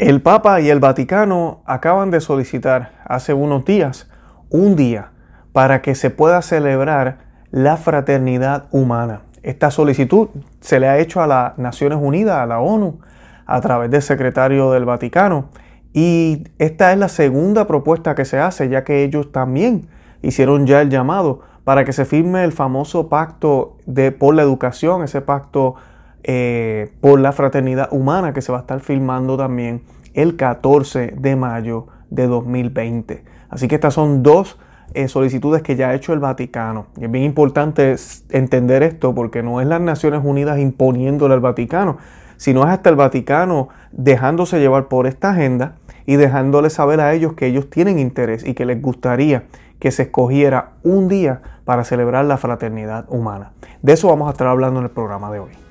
El Papa y el Vaticano acaban de solicitar hace unos días un día para que se pueda celebrar la fraternidad humana. Esta solicitud se le ha hecho a las Naciones Unidas, a la ONU, a través del secretario del Vaticano. Y esta es la segunda propuesta que se hace, ya que ellos también hicieron ya el llamado para que se firme el famoso pacto de, por la educación, ese pacto eh, por la fraternidad humana que se va a estar filmando también el 14 de mayo de 2020. Así que estas son dos eh, solicitudes que ya ha hecho el Vaticano. Y es bien importante entender esto porque no es las Naciones Unidas imponiéndole al Vaticano, sino es hasta el Vaticano dejándose llevar por esta agenda y dejándole saber a ellos que ellos tienen interés y que les gustaría que se escogiera un día para celebrar la fraternidad humana. De eso vamos a estar hablando en el programa de hoy.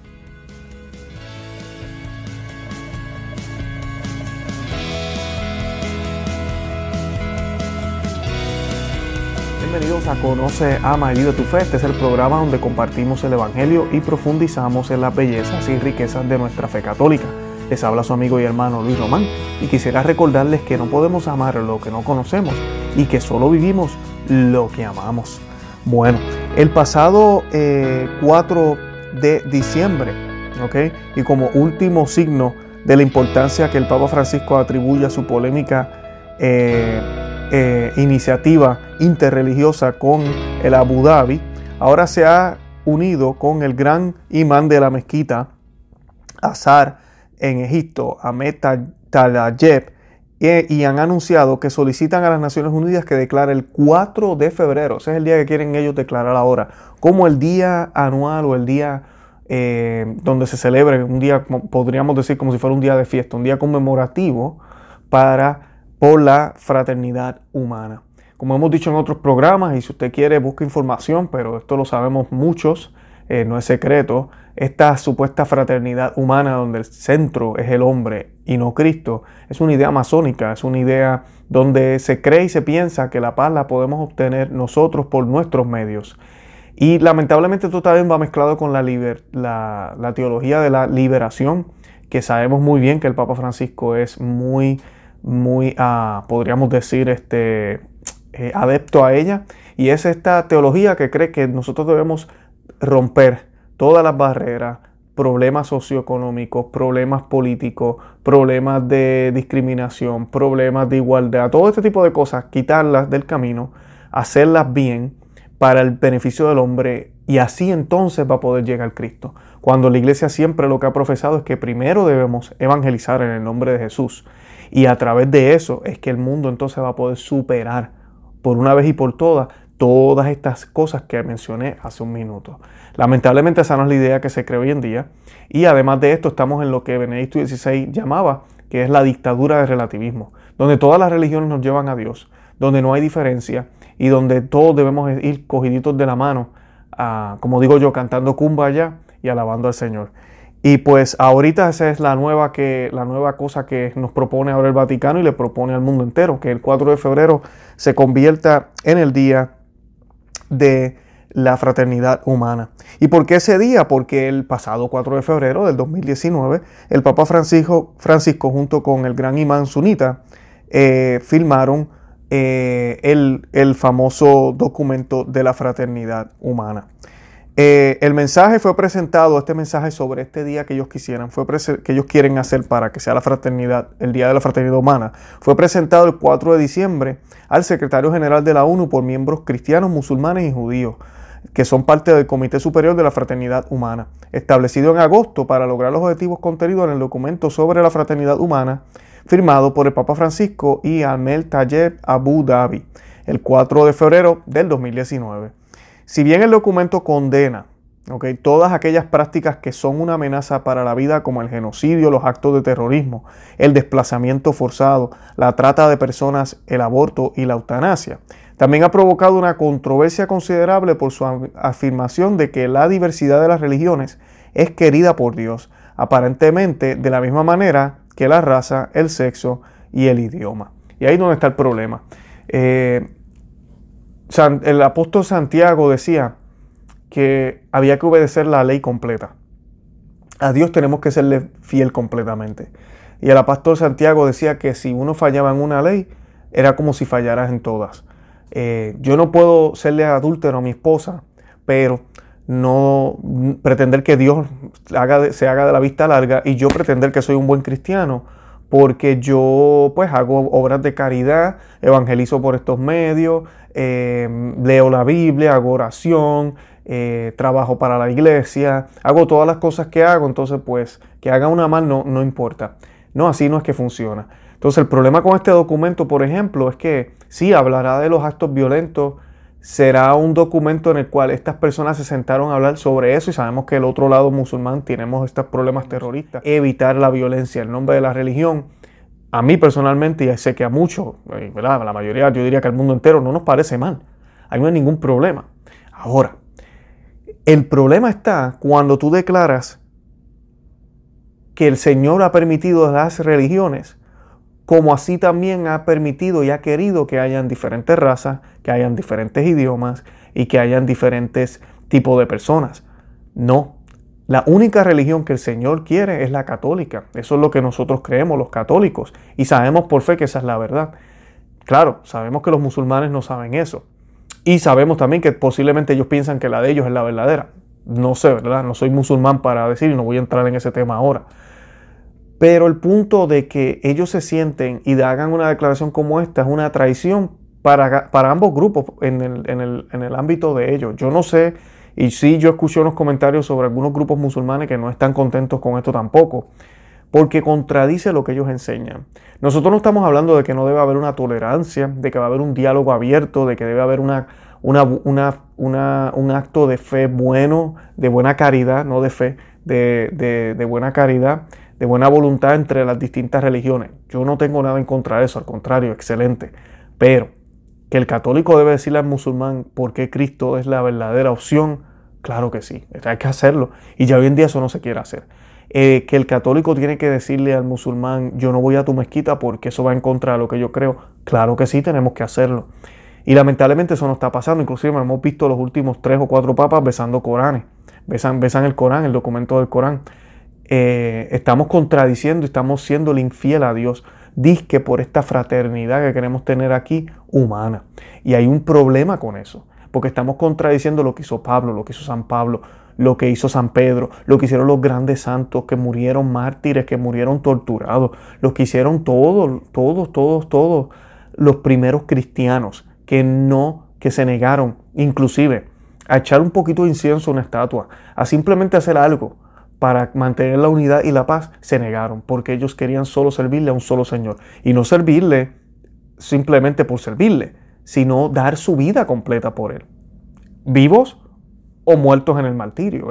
Bienvenidos a Conoce, Ama y Vive tu Fe. Este es el programa donde compartimos el Evangelio y profundizamos en las bellezas y riquezas de nuestra fe católica. Les habla su amigo y hermano Luis Román y quisiera recordarles que no podemos amar lo que no conocemos y que solo vivimos lo que amamos. Bueno, el pasado 4 eh, de diciembre, ¿ok? Y como último signo de la importancia que el Papa Francisco atribuye a su polémica eh, eh, iniciativa interreligiosa con el Abu Dhabi, ahora se ha unido con el gran imán de la mezquita, Azar, en Egipto, Ahmed Talayeb, y, han anunciado que solicitan a las Naciones Unidas que declare el 4 de febrero, ese es el día que quieren ellos declarar ahora, como el día anual o el día eh, donde se celebre, un día, podríamos decir como si fuera un día de fiesta, un día conmemorativo para por la fraternidad humana. Como hemos dicho en otros programas, y si usted quiere busca información, pero esto lo sabemos muchos, eh, no es secreto, esta supuesta fraternidad humana donde el centro es el hombre y no Cristo, es una idea masónica, es una idea donde se cree y se piensa que la paz la podemos obtener nosotros por nuestros medios. Y lamentablemente esto también va mezclado con la, la, la teología de la liberación, que sabemos muy bien que el Papa Francisco es muy muy, ah, podríamos decir, este, eh, adepto a ella. Y es esta teología que cree que nosotros debemos romper todas las barreras, problemas socioeconómicos, problemas políticos, problemas de discriminación, problemas de igualdad, todo este tipo de cosas, quitarlas del camino, hacerlas bien para el beneficio del hombre y así entonces va a poder llegar Cristo. Cuando la iglesia siempre lo que ha profesado es que primero debemos evangelizar en el nombre de Jesús y a través de eso es que el mundo entonces va a poder superar por una vez y por todas todas estas cosas que mencioné hace un minuto. Lamentablemente esa no es la idea que se cree hoy en día. Y además de esto estamos en lo que Benedicto XVI llamaba, que es la dictadura del relativismo, donde todas las religiones nos llevan a Dios, donde no hay diferencia y donde todos debemos ir cogiditos de la mano, como digo yo, cantando cumbaya y alabando al Señor. Y pues ahorita esa es la nueva, que, la nueva cosa que nos propone ahora el Vaticano y le propone al mundo entero, que el 4 de febrero se convierta en el día de la fraternidad humana. ¿Y por qué ese día? Porque el pasado 4 de febrero del 2019, el Papa Francisco, Francisco junto con el gran imán sunita, eh, firmaron eh, el, el famoso documento de la fraternidad humana. Eh, el mensaje fue presentado, este mensaje sobre este día que ellos quisieran, fue que ellos quieren hacer para que sea la fraternidad, el Día de la Fraternidad Humana, fue presentado el 4 de diciembre al secretario general de la ONU por miembros cristianos, musulmanes y judíos, que son parte del Comité Superior de la Fraternidad Humana, establecido en agosto para lograr los objetivos contenidos en el documento sobre la fraternidad humana, firmado por el Papa Francisco y Amel Tayeb Abu Dhabi, el 4 de febrero del 2019. Si bien el documento condena todas aquellas prácticas que son una amenaza para la vida como el genocidio, los actos de terrorismo, el desplazamiento forzado, la trata de personas, el aborto y la eutanasia, también ha provocado una controversia considerable por su afirmación de que la diversidad de las religiones es querida por Dios, aparentemente de la misma manera que la raza, el sexo y el idioma. Y ahí es donde está el problema. Eh, el apóstol Santiago decía que había que obedecer la ley completa. A Dios tenemos que serle fiel completamente. Y el apóstol Santiago decía que si uno fallaba en una ley, era como si fallaras en todas. Eh, yo no puedo serle adúltero a mi esposa, pero no pretender que Dios haga se haga de la vista larga y yo pretender que soy un buen cristiano porque yo pues hago obras de caridad, evangelizo por estos medios, eh, leo la Biblia, hago oración, eh, trabajo para la iglesia, hago todas las cosas que hago, entonces pues que haga una mal no, no importa. No, así no es que funciona. Entonces el problema con este documento, por ejemplo, es que sí hablará de los actos violentos, será un documento en el cual estas personas se sentaron a hablar sobre eso y sabemos que el otro lado musulmán tenemos estos problemas terroristas, evitar la violencia en nombre de la religión. A mí personalmente, y sé que a muchos, eh, ¿verdad? la mayoría, yo diría que al mundo entero, no nos parece mal. Ahí no hay ningún problema. Ahora, el problema está cuando tú declaras que el Señor ha permitido las religiones, como así también ha permitido y ha querido que hayan diferentes razas, que hayan diferentes idiomas y que hayan diferentes tipos de personas. No, la única religión que el Señor quiere es la católica. Eso es lo que nosotros creemos, los católicos, y sabemos por fe que esa es la verdad. Claro, sabemos que los musulmanes no saben eso. Y sabemos también que posiblemente ellos piensan que la de ellos es la verdadera. No sé, ¿verdad? No soy musulmán para decir y no voy a entrar en ese tema ahora. Pero el punto de que ellos se sienten y hagan una declaración como esta es una traición para, para ambos grupos en el, en, el, en el ámbito de ellos. Yo no sé, y sí yo escuché unos comentarios sobre algunos grupos musulmanes que no están contentos con esto tampoco porque contradice lo que ellos enseñan. Nosotros no estamos hablando de que no debe haber una tolerancia, de que va a haber un diálogo abierto, de que debe haber una, un acto de fe bueno, de buena caridad, no de fe, de, de, buena caridad, de buena voluntad entre las distintas religiones. Yo no tengo nada en contra de eso, al contrario, excelente. Pero que el católico debe decirle al musulmán por qué Cristo es la verdadera opción, claro que sí, hay que hacerlo. Y ya hoy en día eso no se quiere hacer. Eh, que el católico tiene que decirle al musulmán, yo no voy a tu mezquita porque eso va en contra de lo que yo creo. Claro que sí, tenemos que hacerlo. Y lamentablemente eso no está pasando. Inclusive hemos visto los últimos tres o cuatro papas besando Coranes. Besan, besan el Corán, el documento del Corán. Eh, estamos contradiciendo estamos siendo infiel a Dios. Disque por esta fraternidad que queremos tener aquí humana. Y hay un problema con eso. Porque estamos contradiciendo lo que hizo Pablo, lo que hizo San Pablo, lo que hizo San Pedro, lo que hicieron los grandes santos que murieron mártires, que murieron torturados, lo que hicieron todos, todos, todos, todos los primeros cristianos que no, que se negaron, inclusive a echar un poquito de incienso a una estatua, a simplemente hacer algo para mantener la unidad y la paz, se negaron, porque ellos querían solo servirle a un solo Señor. Y no servirle simplemente por servirle, sino dar su vida completa por Él. Vivos o muertos en el martirio,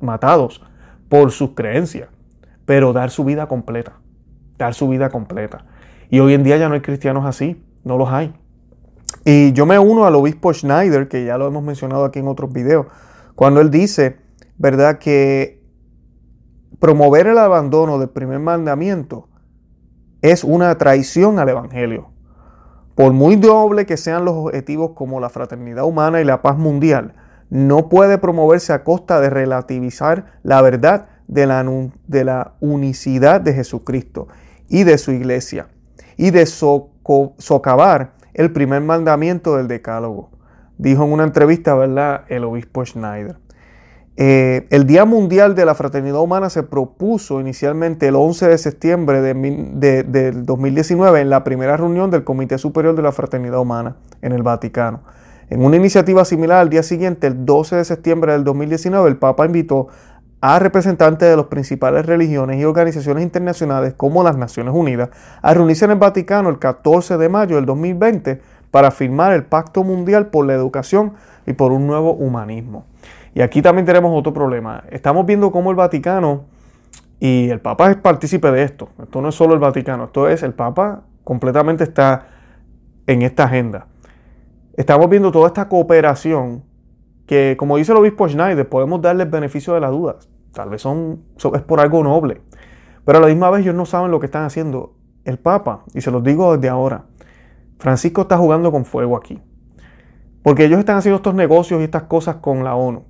matados por sus creencias, pero dar su vida completa, dar su vida completa. Y hoy en día ya no hay cristianos así, no los hay. Y yo me uno al obispo Schneider, que ya lo hemos mencionado aquí en otros videos, cuando él dice, ¿verdad?, que promover el abandono del primer mandamiento es una traición al Evangelio. Por muy doble que sean los objetivos como la fraternidad humana y la paz mundial, no puede promoverse a costa de relativizar la verdad de la, unicidad de Jesucristo y de su iglesia y de socavar el primer mandamiento del decálogo. Dijo en una entrevista, el obispo Schneider. Eh, el Día Mundial de la Fraternidad Humana se propuso inicialmente el 11 de septiembre de, del 2019 en la primera reunión del Comité Superior de la Fraternidad Humana en el Vaticano. En una iniciativa similar al día siguiente, el 12 de septiembre del 2019, el Papa invitó a representantes de las principales religiones y organizaciones internacionales como las Naciones Unidas a reunirse en el Vaticano el 14 de mayo del 2020 para firmar el Pacto Mundial por la Educación y por un nuevo humanismo. Y aquí también tenemos otro problema. Estamos viendo cómo el Vaticano y el Papa es partícipe de esto. Esto no es solo el Vaticano, esto es el Papa completamente está en esta agenda estamos viendo toda esta cooperación que, como dice el obispo Schneider, podemos darle beneficio de las dudas. Tal vez es por algo noble. Pero a la misma vez ellos no saben lo que están haciendo. El Papa, y se los digo desde ahora, Francisco está jugando con fuego aquí. Porque ellos están haciendo estos negocios y estas cosas con la ONU.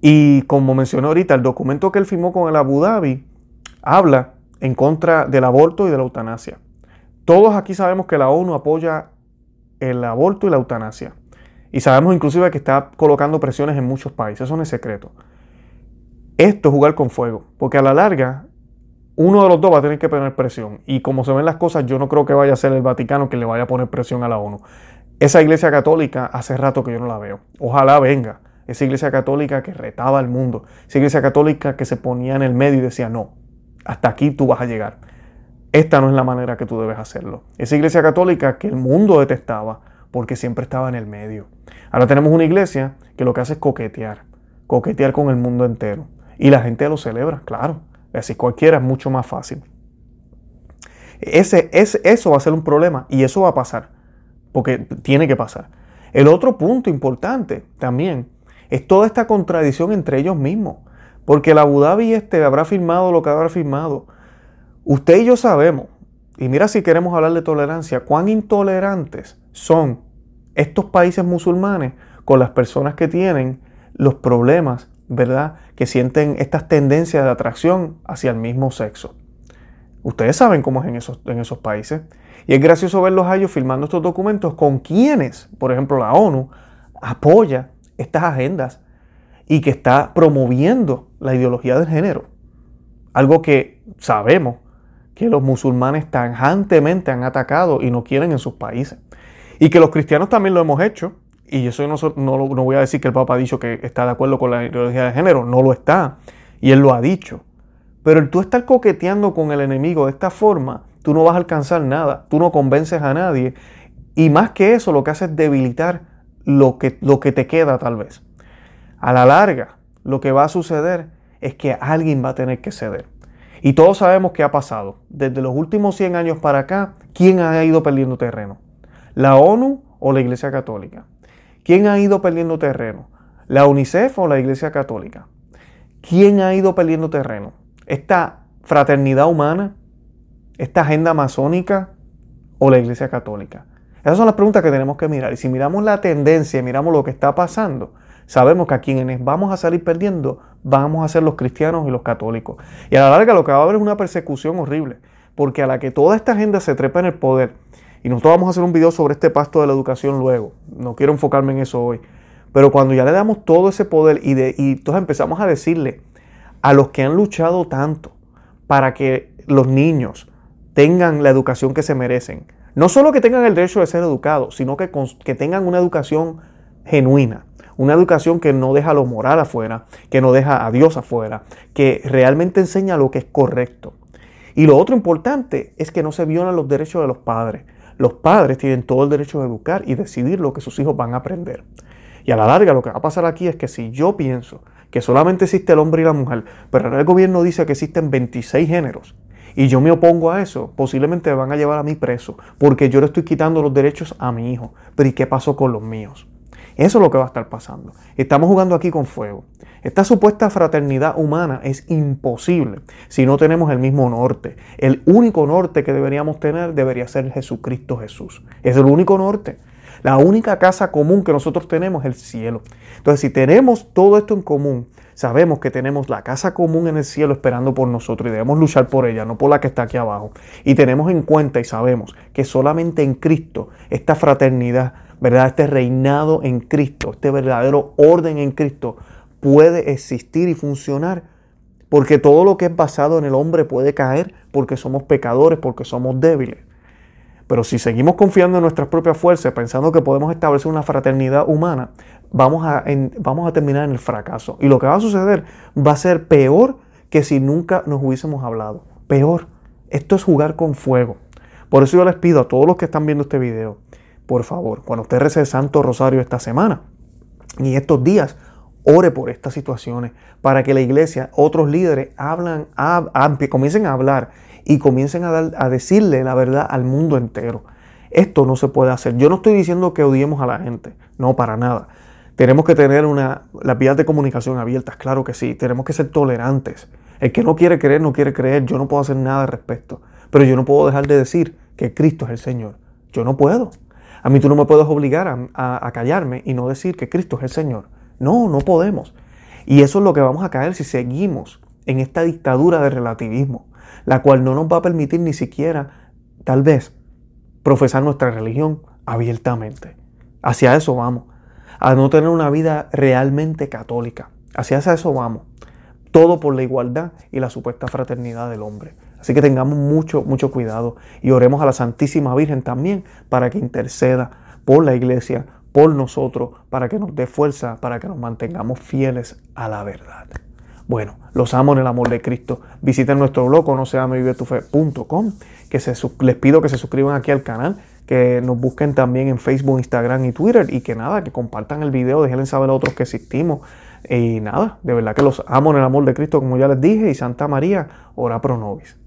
Y como mencioné ahorita, el documento que él firmó con el Abu Dhabi habla en contra del aborto y de la eutanasia. Todos aquí sabemos que la ONU apoya el aborto y la eutanasia. Y sabemos inclusive que está colocando presiones en muchos países, eso no es secreto. Esto es jugar con fuego, porque a la larga uno de los dos va a tener que poner presión. Y como se ven las cosas, yo no creo que vaya a ser el Vaticano que le vaya a poner presión a la ONU. Esa iglesia católica hace rato que yo no la veo. Ojalá venga. Esa iglesia católica que retaba al mundo. Esa iglesia católica que se ponía en el medio y decía, no, hasta aquí tú vas a llegar. Esta no es la manera que tú debes hacerlo. Esa iglesia católica que el mundo detestaba porque siempre estaba en el medio. Ahora tenemos una iglesia que lo que hace es coquetear, coquetear con el mundo entero. Y la gente lo celebra, claro. Así cualquiera es mucho más fácil. Ese, eso va a ser un problema y eso va a pasar, porque tiene que pasar. El otro punto importante también es toda esta contradicción entre ellos mismos, porque el Abu Dhabi este habrá firmado lo que habrá firmado. Usted y yo sabemos, y mira si queremos hablar de tolerancia, cuán intolerantes son estos países musulmanes con las personas que tienen los problemas, ¿verdad? Que sienten estas tendencias de atracción hacia el mismo sexo. Ustedes saben cómo es en esos, en esos países. Y es gracioso verlos a ellos filmando estos documentos con quienes, por ejemplo, la ONU apoya estas agendas y que está promoviendo la ideología del género. Algo que sabemos que los musulmanes tajantemente han atacado y no quieren en sus países. Y que los cristianos también lo hemos hecho. Y eso no, no, no voy a decir que el Papa ha dicho que está de acuerdo con la ideología de género, no lo está. Y él lo ha dicho. Pero el tú estar coqueteando con el enemigo de esta forma, tú no vas a alcanzar nada, tú no convences a nadie. Y más que eso, lo que hace es debilitar lo que, lo que te queda tal vez. A la larga, lo que va a suceder es que alguien va a tener que ceder. Y todos sabemos qué ha pasado. Desde los últimos 100 años para acá, ¿quién ha ido perdiendo terreno? ¿La ONU o la Iglesia Católica? ¿Quién ha ido perdiendo terreno? ¿La UNICEF o la Iglesia Católica? ¿Quién ha ido perdiendo terreno? ¿Esta fraternidad humana? ¿Esta agenda masónica o la Iglesia Católica? Esas son las preguntas que tenemos que mirar. Y si miramos la tendencia, miramos lo que está pasando, sabemos que a quienes vamos a salir perdiendo vamos a ser los cristianos y los católicos. Y a la larga lo que va a haber es una persecución horrible, porque a la que toda esta agenda se trepa en el poder, y nosotros vamos a hacer un video sobre este pasto de la educación luego, no quiero enfocarme en eso hoy, pero cuando ya le damos todo ese poder y, de, y entonces empezamos a decirle a los que han luchado tanto para que los niños tengan la educación que se merecen, no solo que tengan el derecho de ser educados, sino que, que tengan una educación genuina, una educación que no deja lo moral afuera, que no deja a Dios afuera, que realmente enseña lo que es correcto. Y lo otro importante es que no se violan los derechos de los padres. Los padres tienen todo el derecho de educar y decidir lo que sus hijos van a aprender. Y a la larga lo que va a pasar aquí es que si yo pienso que solamente existe el hombre y la mujer, pero el gobierno dice que existen 26 géneros, y yo me opongo a eso, posiblemente me van a llevar a mí preso, porque yo le estoy quitando los derechos a mi hijo. Pero ¿y qué pasó con los míos? Eso es lo que va a estar pasando. Estamos jugando aquí con fuego. Esta supuesta fraternidad humana es imposible si no tenemos el mismo norte. El único norte que deberíamos tener debería ser Jesucristo Jesús. Es el único norte. La única casa común que nosotros tenemos es el cielo. Entonces, si tenemos todo esto en común, sabemos que tenemos la casa común en el cielo esperando por nosotros y debemos luchar por ella, no por la que está aquí abajo. Y tenemos en cuenta y sabemos que solamente en Cristo esta fraternidad ¿verdad? Este reinado en Cristo, este verdadero orden en Cristo puede existir y funcionar porque todo lo que es basado en el hombre puede caer porque somos pecadores, porque somos débiles. Pero si seguimos confiando en nuestras propias fuerzas, pensando que podemos establecer una fraternidad humana, vamos a, vamos a terminar en el fracaso. Y lo que va a suceder va a ser peor que si nunca nos hubiésemos hablado. Peor. Esto es jugar con fuego. Por eso yo les pido a todos los que están viendo este video, por favor, cuando usted rece el Santo Rosario esta semana y estos días, ore por estas situaciones para que la iglesia, otros líderes, hablan, comiencen a hablar y comiencen a, a decirle la verdad al mundo entero. Esto no se puede hacer. Yo no estoy diciendo que odiemos a la gente, no para nada. Tenemos que tener una, las vías de comunicación abiertas, claro que sí. Tenemos que ser tolerantes. El que no quiere creer, no quiere creer. Yo no puedo hacer nada al respecto. Pero yo no puedo dejar de decir que Cristo es el Señor. Yo no puedo. A mí tú no me puedes obligar a, callarme y no decir que Cristo es el Señor. No, no podemos. Y eso es lo que vamos a caer si seguimos en esta dictadura de relativismo. la cual no nos va a permitir ni siquiera, tal vez, profesar nuestra religión abiertamente. Hacia eso vamos, a no tener una vida realmente católica. Hacia eso vamos. Todo por la igualdad y la supuesta fraternidad del hombre. Así que tengamos mucho, mucho cuidado y oremos a la Santísima Virgen también para que interceda por la iglesia, por nosotros, para que nos dé fuerza, para que nos mantengamos fieles a la verdad. Bueno, los amo en el amor de Cristo. Visiten nuestro blog, no que se, les pido que se suscriban aquí al canal, que nos busquen también en Facebook, Instagram y Twitter y que nada, que compartan el video, déjenle saber a otros que existimos. Y nada, de verdad que los amo en el amor de Cristo, como ya les dije, y Santa María, ora pro nobis.